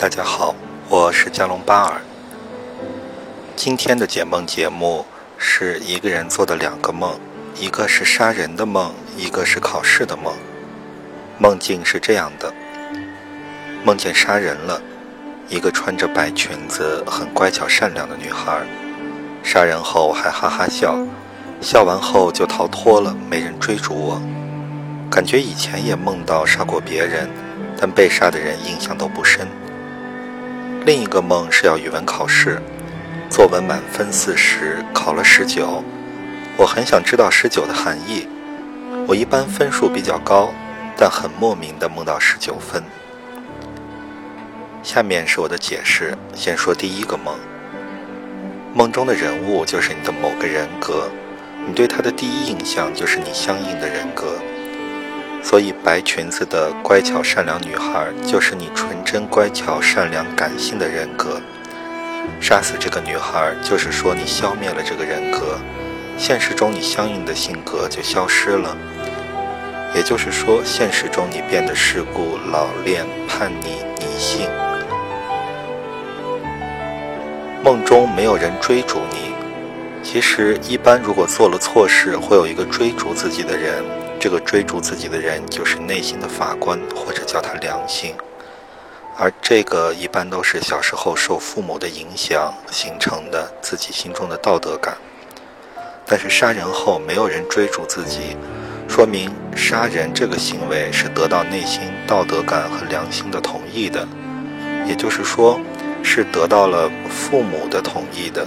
大家好，我是加隆巴尔。今天的解梦节目是一个人做的两个梦，一个是杀人的梦，一个是考试的梦。梦境是这样的：梦见杀人了，一个穿着白裙子、很乖巧善良的女孩，杀人后还哈哈笑，笑完后就逃脱了，没人追逐我。感觉以前也梦到杀过别人，但被杀的人印象都不深。另一个梦是要语文考试，作文满分四十，考了十九。我很想知道十九的含义。我一般分数比较高，但很莫名的梦到十九分。下面是我的解释，先说第一个梦。梦中的人物就是你的某个人格，你对他的第一印象就是你相应的人格。所以，白裙子的乖巧善良女孩就是你纯真、乖巧、善良、感性的人格。杀死这个女孩，就是说你消灭了这个人格，现实中你相应的性格就消失了。也就是说，现实中你变得世故、老练、叛逆、迷信。梦中没有人追逐你，其实一般如果做了错事，会有一个追逐自己的人。这个追逐自己的人，就是内心的法官，或者叫他良心。而这个一般都是小时候受父母的影响形成的自己心中的道德感。但是杀人后没有人追逐自己，说明杀人这个行为是得到内心道德感和良心的同意的，也就是说，是得到了父母的同意的。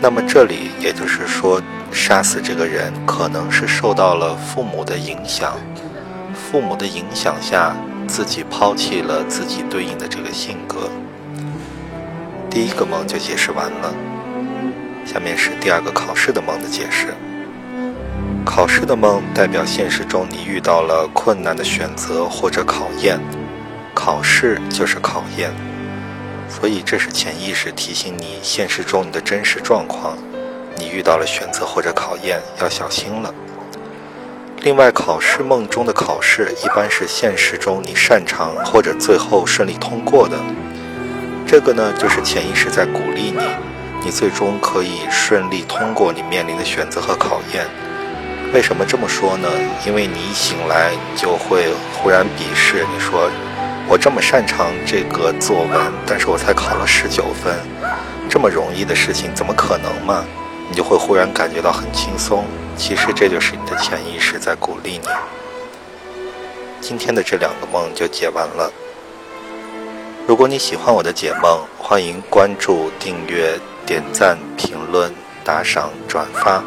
那么这里也就是说。杀死这个人，可能是受到了父母的影响，父母的影响下，自己抛弃了自己对应的这个性格。第一个梦就解释完了，下面是第二个考试的梦的解释。考试的梦代表现实中你遇到了困难的选择或者考验，考试就是考验，所以这是潜意识提醒你现实中你的真实状况。你遇到了选择或者考验，要小心了。另外，考试梦中的考试一般是现实中你擅长或者最后顺利通过的。这个呢，就是潜意识在鼓励你，你最终可以顺利通过你面临的选择和考验。为什么这么说呢？因为你一醒来就会忽然鄙视，你说我这么擅长这个作文，但是我才考了十九分，这么容易的事情怎么可能嘛？你就会忽然感觉到很轻松，其实这就是你的潜意识在鼓励你。今天的这两个梦就解完了。如果你喜欢我的解梦，欢迎关注、订阅、点赞、评论、打赏、转发。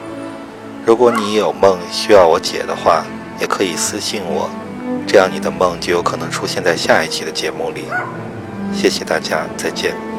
如果你有梦需要我解的话，也可以私信我，这样你的梦就有可能出现在下一期的节目里。谢谢大家，再见。